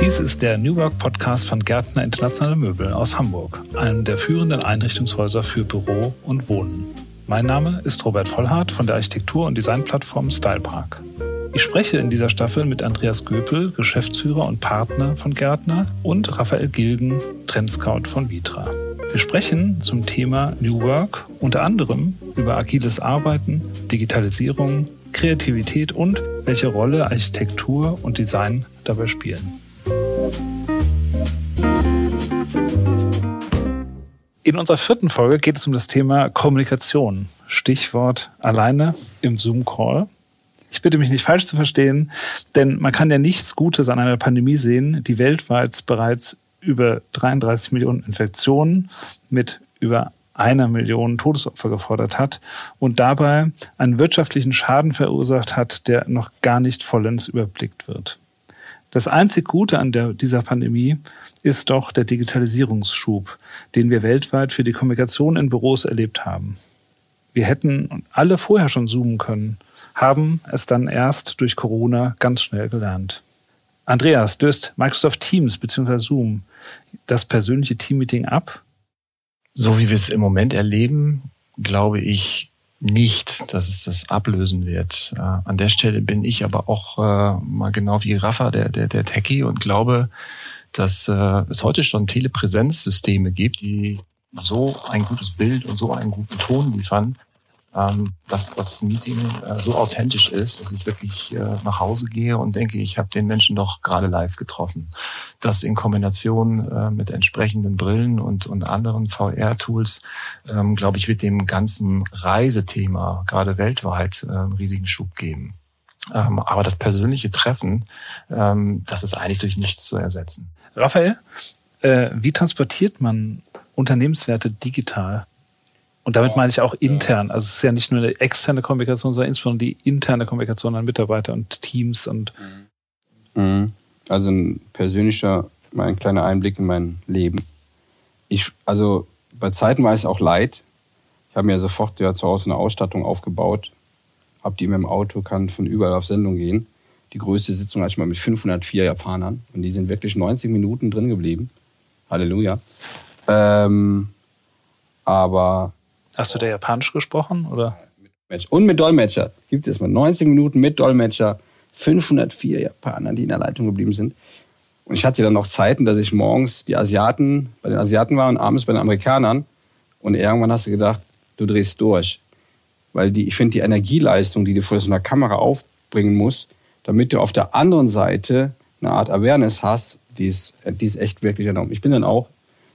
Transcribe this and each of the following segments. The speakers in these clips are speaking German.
Dies ist der New Work Podcast von Gärtner Internationale Möbel aus Hamburg, einem der führenden Einrichtungshäuser für Büro und Wohnen. Mein Name ist Robert Vollhardt von der Architektur- und Designplattform Stylepark. Ich spreche in dieser Staffel mit Andreas Göpel, Geschäftsführer und Partner von Gärtner, und Raphael Gilgen, Trendscout von Vitra. Wir sprechen zum Thema New Work unter anderem über agiles Arbeiten, Digitalisierung, Kreativität und welche Rolle Architektur und Design dabei spielen. In unserer vierten Folge geht es um das Thema Kommunikation. Stichwort alleine im Zoom-Call. Ich bitte mich nicht falsch zu verstehen, denn man kann ja nichts Gutes an einer Pandemie sehen, die weltweit bereits über 33 Millionen Infektionen mit über einer Million Todesopfer gefordert hat und dabei einen wirtschaftlichen Schaden verursacht hat, der noch gar nicht vollends überblickt wird. Das einzig Gute an der, dieser Pandemie ist doch der Digitalisierungsschub, den wir weltweit für die Kommunikation in Büros erlebt haben. Wir hätten alle vorher schon zoomen können, haben es dann erst durch Corona ganz schnell gelernt. Andreas, löst Microsoft Teams bzw. Zoom das persönliche Teammeeting ab? So wie wir es im Moment erleben, glaube ich nicht, dass es das ablösen wird. Äh, an der Stelle bin ich aber auch äh, mal genau wie Rafa, der, der, der Techie, und glaube, dass äh, es heute schon Telepräsenzsysteme gibt, die so ein gutes Bild und so einen guten Ton liefern, ähm, dass das Meeting äh, so authentisch ist, dass ich wirklich äh, nach Hause gehe und denke, ich habe den Menschen doch gerade live getroffen. Das in Kombination äh, mit entsprechenden Brillen und, und anderen VR-Tools, ähm, glaube ich, wird dem ganzen Reisethema gerade weltweit äh, einen riesigen Schub geben. Ähm, aber das persönliche Treffen, ähm, das ist eigentlich durch nichts zu ersetzen. Raphael, äh, wie transportiert man Unternehmenswerte digital? Und damit meine ich auch intern. Also es ist ja nicht nur eine externe Kommunikation, sondern insbesondere die interne Kommunikation an Mitarbeiter und Teams und. Mhm. Also ein persönlicher, mein kleiner Einblick in mein Leben. Ich, also bei Zeiten war es auch leid. Ich habe mir sofort ja zu Hause eine Ausstattung aufgebaut, habe die mir im Auto, kann von überall auf Sendung gehen. Die größte Sitzung hatte ich mal mit 504 Japanern und die sind wirklich 90 Minuten drin geblieben. Halleluja. Ähm, aber Hast du da Japanisch gesprochen oder? Und mit Dolmetscher. Gibt es mal 90 Minuten mit Dolmetscher, 504 Japaner, die in der Leitung geblieben sind. Und ich hatte dann noch Zeiten, dass ich morgens die Asiaten, bei den Asiaten war und abends bei den Amerikanern. Und irgendwann hast du gedacht, du drehst durch. Weil die, ich finde die Energieleistung, die du vor so einer Kamera aufbringen musst, damit du auf der anderen Seite eine Art Awareness hast, die ist, die ist echt wirklich enorm. Ich bin dann auch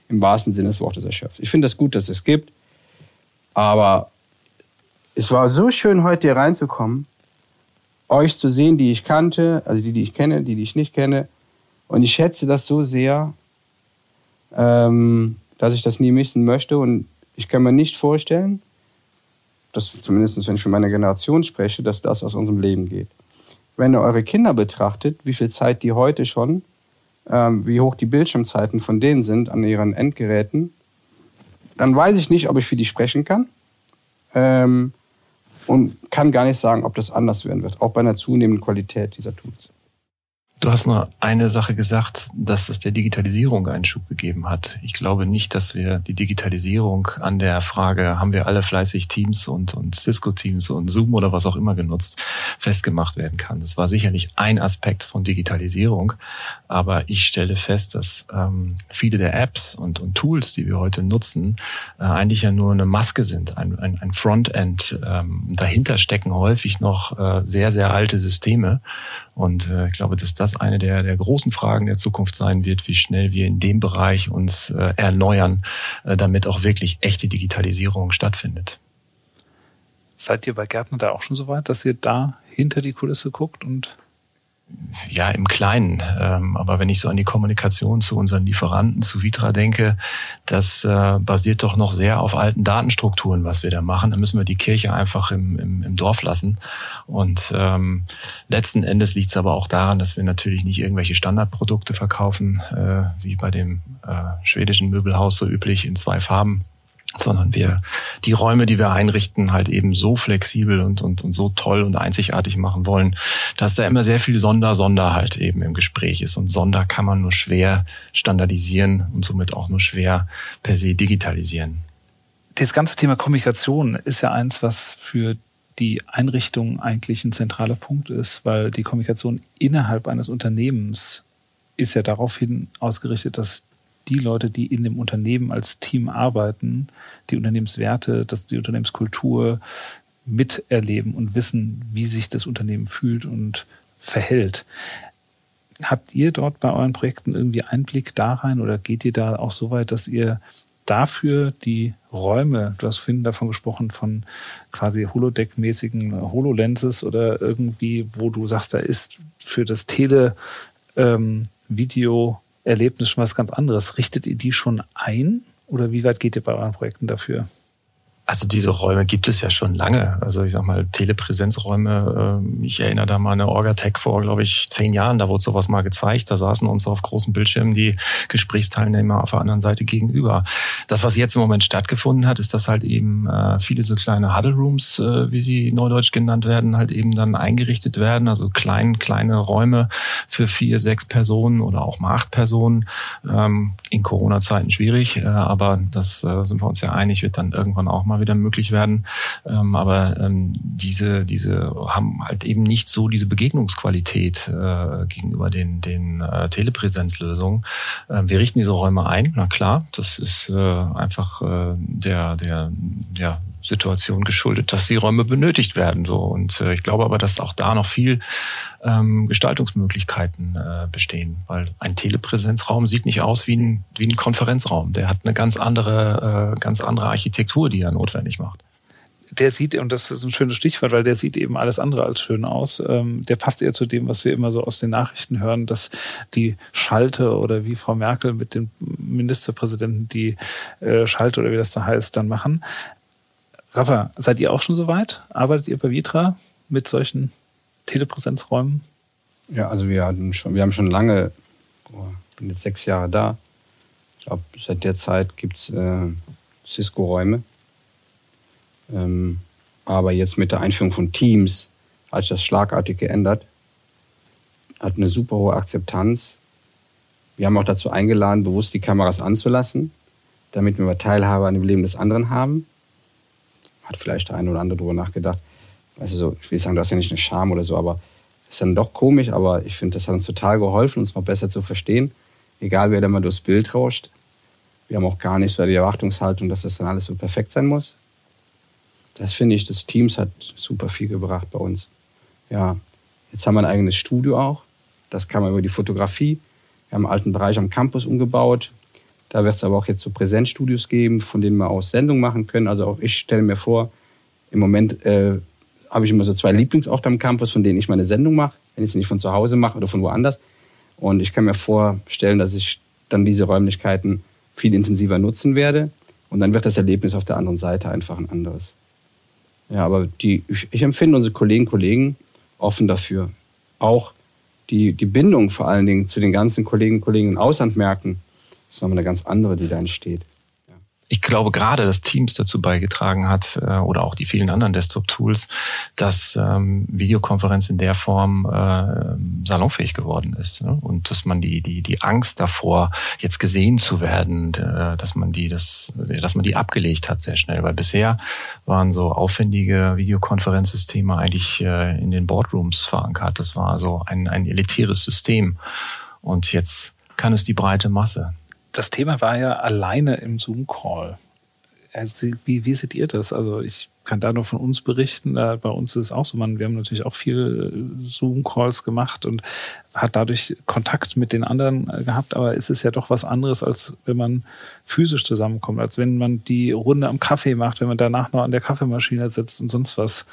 im wahrsten Sinne des Wortes erschöpft. Ich finde das gut, dass es gibt. Aber es war so schön, heute hier reinzukommen, euch zu sehen, die ich kannte, also die, die ich kenne, die, die ich nicht kenne. Und ich schätze das so sehr, ähm, dass ich das nie missen möchte. Und ich kann mir nicht vorstellen, dass zumindest wenn ich für meine Generation spreche, dass das aus unserem Leben geht. Wenn ihr eure Kinder betrachtet, wie viel Zeit die heute schon, ähm, wie hoch die Bildschirmzeiten von denen sind an ihren Endgeräten, dann weiß ich nicht, ob ich für die sprechen kann. Ähm, und kann gar nicht sagen, ob das anders werden wird, auch bei einer zunehmenden Qualität dieser Tools. Du hast nur eine Sache gesagt, dass es der Digitalisierung einen Schub gegeben hat. Ich glaube nicht, dass wir die Digitalisierung an der Frage, haben wir alle fleißig Teams und, und Cisco-Teams und Zoom oder was auch immer genutzt, festgemacht werden kann. Das war sicherlich ein Aspekt von Digitalisierung. Aber ich stelle fest, dass ähm, viele der Apps und, und Tools, die wir heute nutzen, äh, eigentlich ja nur eine Maske sind, ein, ein, ein Frontend. Ähm, dahinter stecken häufig noch äh, sehr, sehr alte Systeme. Und äh, ich glaube, dass das eine der, der großen Fragen der Zukunft sein wird, wie schnell wir in dem Bereich uns äh, erneuern, äh, damit auch wirklich echte Digitalisierung stattfindet. Seid ihr bei Gärtner da auch schon so weit, dass ihr da hinter die Kulisse guckt und ja, im Kleinen. Ähm, aber wenn ich so an die Kommunikation zu unseren Lieferanten, zu Vitra denke, das äh, basiert doch noch sehr auf alten Datenstrukturen, was wir da machen. Da müssen wir die Kirche einfach im, im, im Dorf lassen. Und ähm, letzten Endes liegt es aber auch daran, dass wir natürlich nicht irgendwelche Standardprodukte verkaufen, äh, wie bei dem äh, schwedischen Möbelhaus so üblich in zwei Farben sondern wir die Räume, die wir einrichten, halt eben so flexibel und, und, und so toll und einzigartig machen wollen, dass da immer sehr viel Sonder, Sonder halt eben im Gespräch ist. Und Sonder kann man nur schwer standardisieren und somit auch nur schwer per se digitalisieren. Das ganze Thema Kommunikation ist ja eins, was für die Einrichtung eigentlich ein zentraler Punkt ist, weil die Kommunikation innerhalb eines Unternehmens ist ja daraufhin ausgerichtet, dass die Leute, die in dem Unternehmen als Team arbeiten, die Unternehmenswerte, dass die Unternehmenskultur miterleben und wissen, wie sich das Unternehmen fühlt und verhält. Habt ihr dort bei euren Projekten irgendwie Einblick da rein oder geht ihr da auch so weit, dass ihr dafür die Räume, du hast vorhin davon gesprochen, von quasi Holodeck-mäßigen HoloLenses oder irgendwie, wo du sagst, da ist für das Tele ähm, Erlebnis schon was ganz anderes. Richtet ihr die schon ein oder wie weit geht ihr bei euren Projekten dafür? Also diese Räume gibt es ja schon lange. Also ich sag mal, Telepräsenzräume, ähm, ich erinnere da mal eine Orgatech vor, glaube ich, zehn Jahren, da wurde sowas mal gezeigt. Da saßen uns auf großen Bildschirmen die Gesprächsteilnehmer auf der anderen Seite gegenüber. Das, was jetzt im Moment stattgefunden hat, ist, dass halt eben äh, viele so kleine Huddle Rooms, äh, wie sie neudeutsch genannt werden, halt eben dann eingerichtet werden. Also klein, kleine Räume für vier, sechs Personen oder auch mal acht Personen. Ähm, in Corona-Zeiten schwierig, äh, aber das sind wir uns ja einig, wird dann irgendwann auch mal mal wieder möglich werden. Ähm, aber ähm, diese, diese haben halt eben nicht so diese Begegnungsqualität äh, gegenüber den, den äh, Telepräsenzlösungen. Äh, wir richten diese Räume ein, na klar, das ist äh, einfach äh, der, der, ja, Situation geschuldet, dass die Räume benötigt werden. So und äh, ich glaube aber, dass auch da noch viel ähm, Gestaltungsmöglichkeiten äh, bestehen, weil ein Telepräsenzraum sieht nicht aus wie ein wie ein Konferenzraum. Der hat eine ganz andere äh, ganz andere Architektur, die er notwendig macht der sieht, und das ist ein schönes Stichwort, weil der sieht eben alles andere als schön aus. Ähm, der passt eher zu dem, was wir immer so aus den Nachrichten hören, dass die Schalte oder wie Frau Merkel mit den Ministerpräsidenten die äh, Schalte oder wie das da heißt, dann machen. Rafa, seid ihr auch schon so weit? Arbeitet ihr bei Vitra mit solchen Telepräsenzräumen? Ja, also wir hatten schon, wir haben schon lange, boah, bin jetzt sechs Jahre da. Ich glaube, seit der Zeit gibt es äh, Cisco-Räume. Ähm, aber jetzt mit der Einführung von Teams hat sich das schlagartig geändert. Hat eine super hohe Akzeptanz. Wir haben auch dazu eingeladen, bewusst die Kameras anzulassen, damit wir Teilhabe an dem Leben des anderen haben hat vielleicht der eine oder andere darüber nachgedacht. Also so, ich will sagen, du hast ja nicht eine Scham oder so, aber ist dann doch komisch, aber ich finde, das hat uns total geholfen, uns noch besser zu verstehen. Egal, wer da mal durchs Bild rauscht. Wir haben auch gar nicht so die Erwartungshaltung, dass das dann alles so perfekt sein muss. Das finde ich, das Teams hat super viel gebracht bei uns. Ja, jetzt haben wir ein eigenes Studio auch. Das kann man über die Fotografie. Wir haben einen alten Bereich am Campus umgebaut. Da wird es aber auch jetzt so Präsenzstudios geben, von denen wir aus Sendungen machen können. Also auch ich stelle mir vor, im Moment äh, habe ich immer so zwei Lieblingsorte am Campus, von denen ich meine Sendung mache, wenn ich sie nicht von zu Hause mache oder von woanders. Und ich kann mir vorstellen, dass ich dann diese Räumlichkeiten viel intensiver nutzen werde. Und dann wird das Erlebnis auf der anderen Seite einfach ein anderes. Ja, aber die, ich, ich empfinde unsere Kolleginnen und Kollegen offen dafür. Auch die, die Bindung vor allen Dingen zu den ganzen Kolleginnen und Kollegen in Auslandmärkten das ist nochmal eine ganz andere, die da entsteht. Ich glaube gerade, dass Teams dazu beigetragen hat äh, oder auch die vielen anderen Desktop-Tools, dass ähm, Videokonferenz in der Form äh, salonfähig geworden ist ne? und dass man die die die Angst davor, jetzt gesehen zu werden, äh, dass man die das, dass man die abgelegt hat sehr schnell, weil bisher waren so aufwendige Videokonferenzsysteme eigentlich äh, in den Boardrooms verankert. Das war so ein ein elitäres System und jetzt kann es die breite Masse das Thema war ja alleine im Zoom-Call. Also, wie, wie seht ihr das? Also ich kann da nur von uns berichten. Bei uns ist es auch so, man, wir haben natürlich auch viel äh, Zoom-Calls gemacht und hat dadurch Kontakt mit den anderen äh, gehabt, aber es ist ja doch was anderes, als wenn man physisch zusammenkommt, als wenn man die Runde am Kaffee macht, wenn man danach noch an der Kaffeemaschine sitzt und sonst was.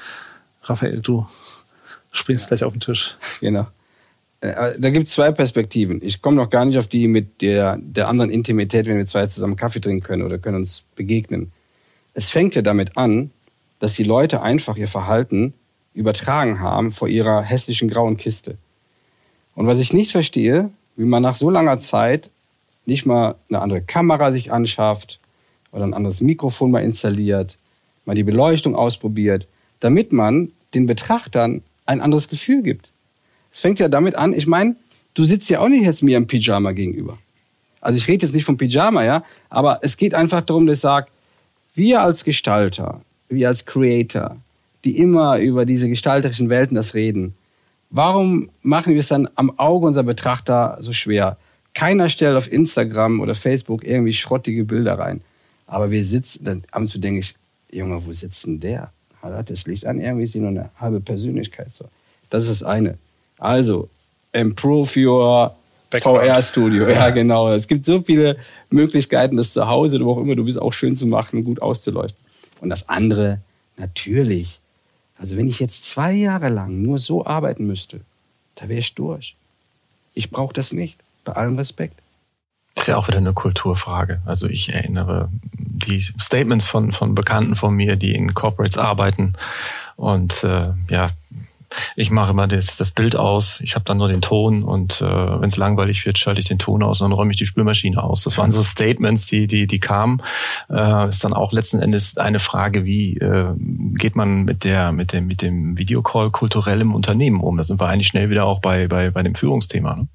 Raphael, du springst gleich auf den Tisch. Genau. Äh, da gibt es zwei Perspektiven. Ich komme noch gar nicht auf die mit der, der anderen Intimität, wenn wir zwei zusammen Kaffee trinken können oder können uns begegnen. Es fängt ja damit an, dass die Leute einfach ihr Verhalten übertragen haben vor ihrer hässlichen grauen Kiste. Und was ich nicht verstehe, wie man nach so langer Zeit nicht mal eine andere Kamera sich anschafft oder ein anderes Mikrofon mal installiert, mal die Beleuchtung ausprobiert, damit man den Betrachtern ein anderes Gefühl gibt. Es fängt ja damit an, ich meine, du sitzt ja auch nicht jetzt mir im Pyjama gegenüber. Also ich rede jetzt nicht vom Pyjama, ja, aber es geht einfach darum, dass ich sage, wir als Gestalter, wir als Creator, die immer über diese gestalterischen Welten das reden, warum machen wir es dann am Auge unserer Betrachter so schwer? Keiner stellt auf Instagram oder Facebook irgendwie schrottige Bilder rein. Aber wir sitzen, dann ab und zu denke ich, Junge, wo sitzt denn der? Hat das Licht an, irgendwie ist sie nur eine halbe Persönlichkeit. So. Das ist das eine. Also, improve your VR-Studio. Ja, genau. Es gibt so viele Möglichkeiten, das zu Hause, wo auch immer du bist, auch schön zu machen, gut auszuleuchten. Und das andere, natürlich. Also wenn ich jetzt zwei Jahre lang nur so arbeiten müsste, da wäre ich durch. Ich brauche das nicht. Bei allem Respekt. Das ist ja auch wieder eine Kulturfrage. Also ich erinnere die Statements von, von Bekannten von mir, die in Corporates arbeiten. Und äh, ja, ich mache immer das, das Bild aus, ich habe dann nur den Ton und äh, wenn es langweilig wird, schalte ich den Ton aus und dann räume ich die Spülmaschine aus. Das waren so Statements, die, die, die kamen. Äh, ist dann auch letzten Endes eine Frage, wie äh, geht man mit der, mit dem, mit dem Videocall kulturell im Unternehmen um? Da sind wir eigentlich schnell wieder auch bei, bei, bei dem Führungsthema. Ne?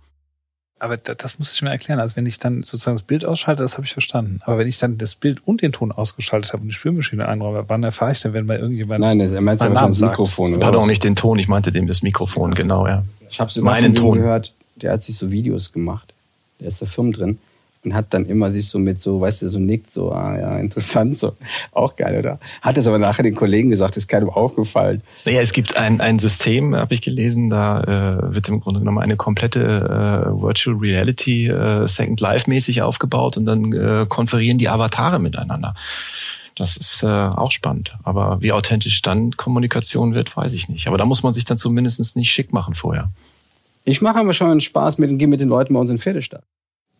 Aber das muss ich mir erklären. Also wenn ich dann sozusagen das Bild ausschalte, das habe ich verstanden. Aber wenn ich dann das Bild und den Ton ausgeschaltet habe und die Spülmaschine einräume, wann erfahre ich denn, wenn bei irgendjemandem Nein, er meint aber das Mikrofon. Oder Pardon, nicht den Ton, ich meinte dem das Mikrofon, ja. genau, ja. Ich habe es meinen Ton gehört, der hat sich so Videos gemacht. Der ist da Firmen drin und hat dann immer sich so mit so, weißt du, so nickt, so, ah ja, interessant, so. Auch geil, oder? Hat es aber nachher den Kollegen gesagt, ist keinem aufgefallen. Ja, es gibt ein, ein System, habe ich gelesen, da äh, wird im Grunde genommen eine komplette äh, Virtual Reality äh, Second Life mäßig aufgebaut und dann äh, konferieren die Avatare miteinander. Das ist äh, auch spannend. Aber wie authentisch dann Kommunikation wird, weiß ich nicht. Aber da muss man sich dann zumindest nicht schick machen vorher. Ich mache aber schon Spaß mit, gehe mit den Leuten bei uns in Pferdestadt.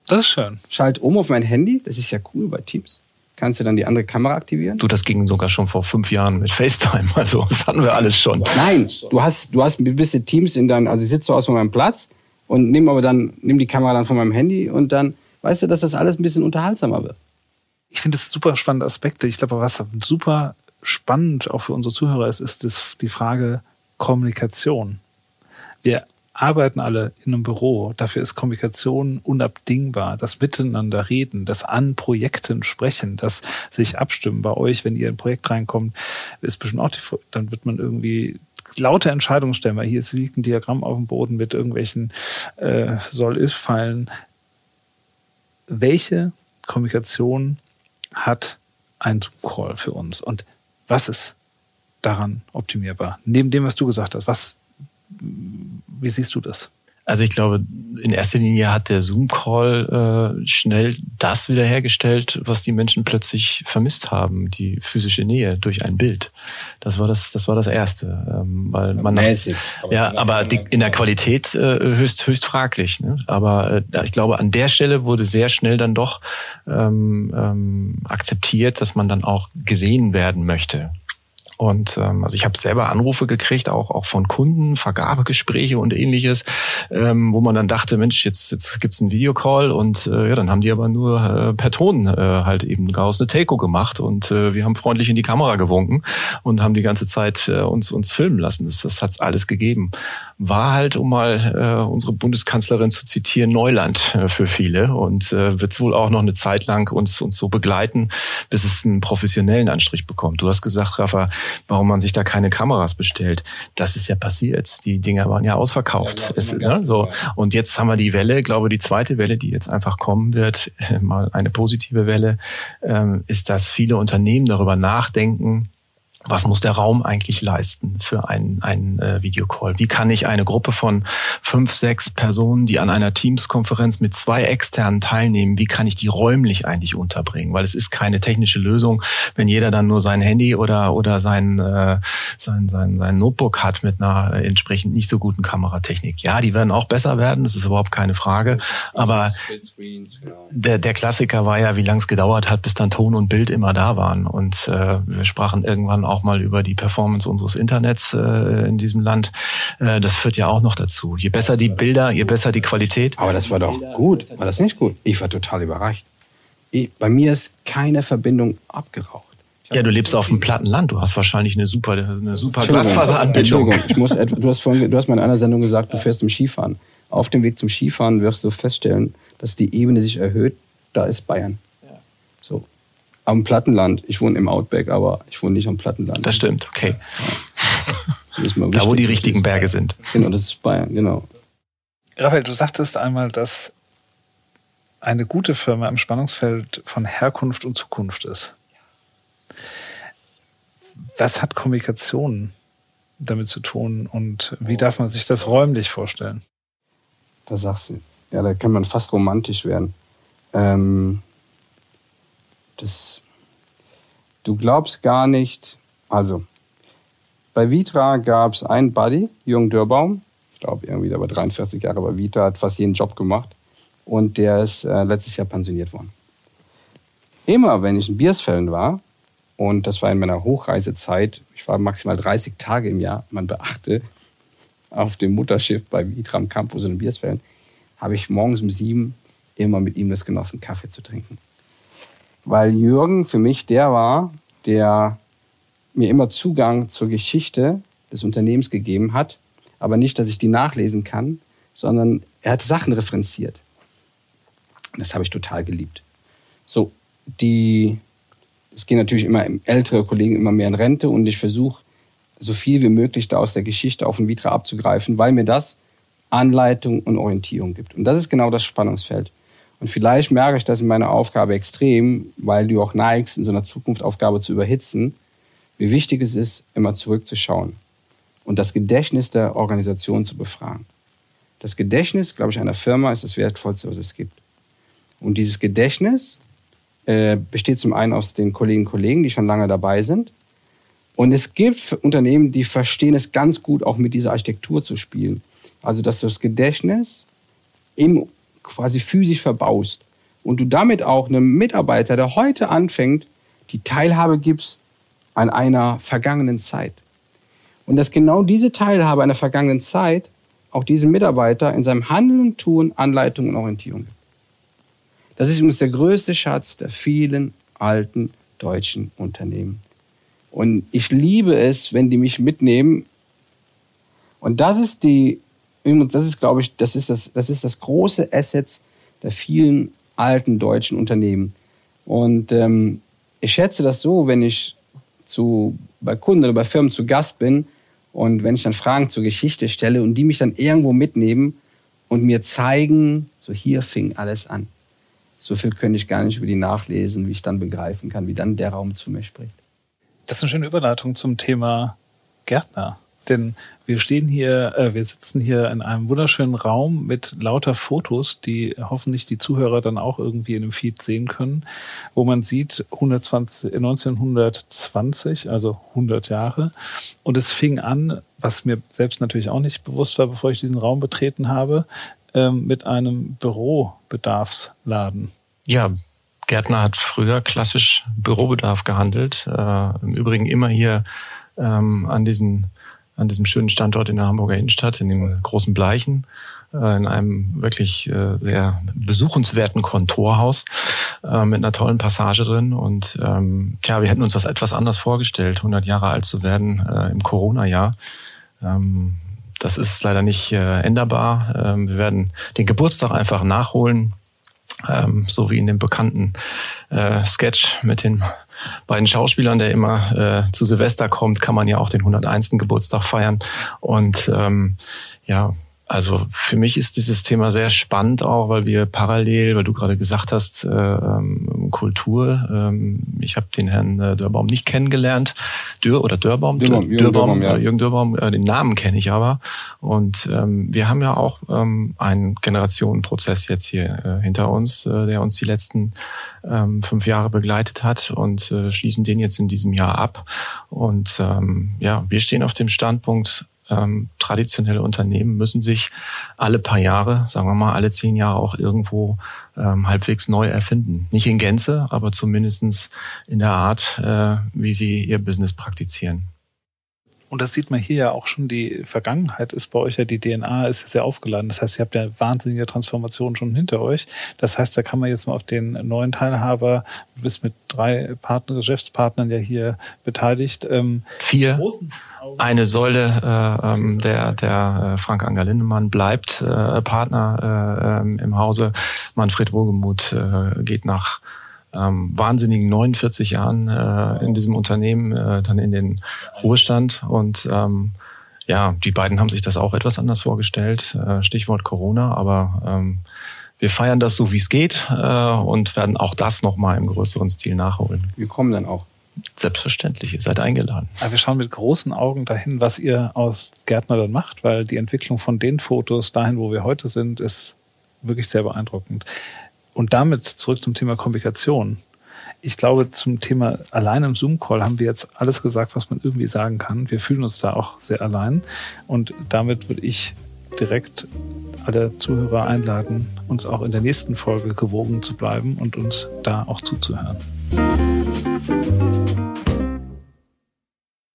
Das ist schön. Schalt um auf mein Handy, das ist ja cool bei Teams. Kannst du dann die andere Kamera aktivieren? Du, das ging sogar schon vor fünf Jahren mit FaceTime. Also, das hatten wir alles schon. Nein, du hast, du hast ein bisschen Teams in deinem, also ich sitze so aus von meinem Platz und nimm aber dann, nimm die Kamera dann von meinem Handy und dann, weißt du, dass das alles ein bisschen unterhaltsamer wird. Ich finde das super spannende Aspekte. Ich glaube, was super spannend auch für unsere Zuhörer ist, ist das, die Frage Kommunikation. Wir arbeiten alle in einem Büro. Dafür ist Kommunikation unabdingbar. Das Miteinander reden, das an Projekten sprechen, das sich abstimmen. Bei euch, wenn ihr in ein Projekt reinkommt, ist bestimmt auch die, dann wird man irgendwie laute Entscheidungen stellen, weil hier liegt ein Diagramm auf dem Boden mit irgendwelchen äh, soll-ist-Fallen. Welche Kommunikation hat ein Zoom-Call für uns? Und was ist daran optimierbar? Neben dem, was du gesagt hast, was wie siehst du das? Also ich glaube, in erster Linie hat der Zoom-Call äh, schnell das wiederhergestellt, was die Menschen plötzlich vermisst haben, die physische Nähe durch ein Bild. Das war das, das war das Erste, ähm, weil man Mäßig, nach, ja, aber die, in der Qualität äh, höchst höchst fraglich. Ne? Aber äh, ich glaube, an der Stelle wurde sehr schnell dann doch ähm, ähm, akzeptiert, dass man dann auch gesehen werden möchte. Und ähm, also ich habe selber Anrufe gekriegt, auch auch von Kunden, Vergabegespräche und ähnliches, ähm, wo man dann dachte, Mensch, jetzt jetzt gibt's einen Videocall und äh, ja, dann haben die aber nur äh, per Ton äh, halt eben daraus eine Telco gemacht und äh, wir haben freundlich in die Kamera gewunken und haben die ganze Zeit äh, uns uns filmen lassen. Das, das hat's alles gegeben. War halt, um mal äh, unsere Bundeskanzlerin zu zitieren, Neuland äh, für viele und äh, wird's wohl auch noch eine Zeit lang uns uns so begleiten, bis es einen professionellen Anstrich bekommt. Du hast gesagt, Rafa, warum man sich da keine Kameras bestellt. Das ist ja passiert. Die Dinger waren ja ausverkauft. Ja, es, ne, so. Und jetzt haben wir die Welle, glaube die zweite Welle, die jetzt einfach kommen wird, mal eine positive Welle, ähm, ist, dass viele Unternehmen darüber nachdenken, was muss der Raum eigentlich leisten für einen, einen äh, Videocall? Wie kann ich eine Gruppe von fünf, sechs Personen, die an einer Teams-Konferenz mit zwei externen teilnehmen, wie kann ich die räumlich eigentlich unterbringen? Weil es ist keine technische Lösung, wenn jeder dann nur sein Handy oder, oder sein, äh, sein, sein, sein Notebook hat mit einer entsprechend nicht so guten Kameratechnik. Ja, die werden auch besser werden, das ist überhaupt keine Frage. Aber der, der Klassiker war ja, wie lange es gedauert hat, bis dann Ton und Bild immer da waren. Und äh, wir sprachen irgendwann auch auch mal über die Performance unseres Internets äh, in diesem Land. Äh, das führt ja auch noch dazu. Je besser die Bilder, je besser die Qualität. Aber das war doch gut. War das nicht gut? Ich war total überrascht. bei mir ist keine Verbindung abgeraucht. Ja, du lebst auf dem platten Land. Du hast wahrscheinlich eine super, eine super Glasfaseranbindung. Ich muss etwa, du hast vorhin, du hast mal in einer Sendung gesagt, du fährst zum Skifahren. Auf dem Weg zum Skifahren wirst du feststellen, dass die Ebene sich erhöht. Da ist Bayern. So. Am Plattenland. Ich wohne im Outback, aber ich wohne nicht am Plattenland. Das stimmt, okay. Ja. Da, wo die richtigen Berge sind. Genau, das ist Bayern, genau. Raphael, du sagtest einmal, dass eine gute Firma im Spannungsfeld von Herkunft und Zukunft ist. Was hat Kommunikation damit zu tun und wie darf man sich das räumlich vorstellen? Da sagst du, ja, da kann man fast romantisch werden. Ähm, das, du glaubst gar nicht, also bei Vitra gab es einen Buddy, Jürgen Dörbaum, ich glaube irgendwie, der war 43 Jahre bei Vitra, hat fast jeden Job gemacht und der ist äh, letztes Jahr pensioniert worden. Immer wenn ich in Biersfällen war, und das war in meiner Hochreisezeit, ich war maximal 30 Tage im Jahr, man beachte, auf dem Mutterschiff bei Vitram Campus in Biersfällen, habe ich morgens um sieben immer mit ihm das genossen, Kaffee zu trinken. Weil Jürgen für mich der war, der mir immer Zugang zur Geschichte des Unternehmens gegeben hat, aber nicht, dass ich die nachlesen kann, sondern er hat Sachen referenziert. Das habe ich total geliebt. So, die, es gehen natürlich immer ältere Kollegen immer mehr in Rente und ich versuche, so viel wie möglich da aus der Geschichte auf den Vitra abzugreifen, weil mir das Anleitung und Orientierung gibt. Und das ist genau das Spannungsfeld. Und vielleicht merke ich das in meiner Aufgabe extrem, weil du auch neigst, in so einer Zukunftsaufgabe zu überhitzen, wie wichtig es ist, immer zurückzuschauen und das Gedächtnis der Organisation zu befragen. Das Gedächtnis, glaube ich, einer Firma ist das Wertvollste, was es gibt. Und dieses Gedächtnis äh, besteht zum einen aus den Kolleginnen und Kollegen, die schon lange dabei sind. Und es gibt Unternehmen, die verstehen es ganz gut, auch mit dieser Architektur zu spielen. Also, dass das Gedächtnis im, quasi physisch verbaust und du damit auch einem Mitarbeiter, der heute anfängt, die Teilhabe gibst an einer vergangenen Zeit. Und dass genau diese Teilhabe einer vergangenen Zeit auch diesem Mitarbeiter in seinem Handeln und Tun Anleitung und Orientierung gibt. Das ist übrigens der größte Schatz der vielen alten deutschen Unternehmen. Und ich liebe es, wenn die mich mitnehmen. Und das ist die, das ist, glaube ich, das ist das, das ist das große Asset der vielen alten deutschen Unternehmen. Und ähm, ich schätze das so, wenn ich zu, bei Kunden oder bei Firmen zu Gast bin und wenn ich dann Fragen zur Geschichte stelle und die mich dann irgendwo mitnehmen und mir zeigen, so hier fing alles an. So viel könnte ich gar nicht über die nachlesen, wie ich dann begreifen kann, wie dann der Raum zu mir spricht. Das ist eine schöne Überleitung zum Thema Gärtner. Denn wir stehen hier, äh, wir sitzen hier in einem wunderschönen Raum mit lauter Fotos, die hoffentlich die Zuhörer dann auch irgendwie in dem Feed sehen können, wo man sieht 120, 1920, also 100 Jahre. Und es fing an, was mir selbst natürlich auch nicht bewusst war, bevor ich diesen Raum betreten habe, ähm, mit einem Bürobedarfsladen. Ja, Gärtner hat früher klassisch Bürobedarf gehandelt. Äh, Im Übrigen immer hier ähm, an, diesen, an diesem schönen Standort in der Hamburger Innenstadt, in den großen Bleichen, äh, in einem wirklich äh, sehr besuchenswerten Kontorhaus äh, mit einer tollen Passage drin. Und ähm, tja, wir hätten uns das etwas anders vorgestellt, 100 Jahre alt zu werden im Corona-Jahr. Ähm, das ist leider nicht änderbar. Ähm, wir werden den Geburtstag einfach nachholen so wie in dem bekannten Sketch mit den beiden Schauspielern, der immer äh, zu Silvester kommt, kann man ja auch den 101. Geburtstag feiern. Und ähm, ja, also für mich ist dieses Thema sehr spannend auch, weil wir parallel, weil du gerade gesagt hast, äh, ähm, Kultur. Ähm, ich habe den Herrn äh, Dörbaum nicht kennengelernt. Dürr oder Dörbaum? Dürbaum, Jürgen Dörbaum, ja. Jürgen Dörbaum, äh, den Namen kenne ich aber. Und ähm, wir haben ja auch ähm, einen Generationenprozess jetzt hier äh, hinter uns, äh, der uns die letzten ähm, fünf Jahre begleitet hat und äh, schließen den jetzt in diesem Jahr ab. Und ähm, ja, wir stehen auf dem Standpunkt, ähm, traditionelle Unternehmen müssen sich alle paar Jahre, sagen wir mal alle zehn Jahre auch irgendwo ähm, halbwegs neu erfinden. Nicht in Gänze, aber zumindestens in der Art, äh, wie sie ihr Business praktizieren. Und das sieht man hier ja auch schon, die Vergangenheit ist bei euch ja, die DNA ist sehr aufgeladen. Das heißt, ihr habt ja wahnsinnige Transformationen schon hinter euch. Das heißt, da kann man jetzt mal auf den neuen Teilhaber, du bist mit drei Partner, Geschäftspartnern ja hier beteiligt. Ähm, Vier. Eine Säule äh, ähm, der, der äh, Frank Anger Lindemann bleibt äh, Partner äh, ähm, im Hause. Manfred Wohlgemuth äh, geht nach ähm, wahnsinnigen 49 Jahren äh, in diesem Unternehmen äh, dann in den Ruhestand und ähm, ja, die beiden haben sich das auch etwas anders vorgestellt. Äh, Stichwort Corona, aber ähm, wir feiern das so, wie es geht äh, und werden auch das nochmal im größeren Stil nachholen. Wir kommen dann auch. Selbstverständlich, ihr seid eingeladen. Aber wir schauen mit großen Augen dahin, was ihr aus Gärtner dann macht, weil die Entwicklung von den Fotos dahin, wo wir heute sind, ist wirklich sehr beeindruckend. Und damit zurück zum Thema Kommunikation. Ich glaube, zum Thema allein im Zoom-Call haben wir jetzt alles gesagt, was man irgendwie sagen kann. Wir fühlen uns da auch sehr allein. Und damit würde ich direkt alle Zuhörer einladen, uns auch in der nächsten Folge gewogen zu bleiben und uns da auch zuzuhören.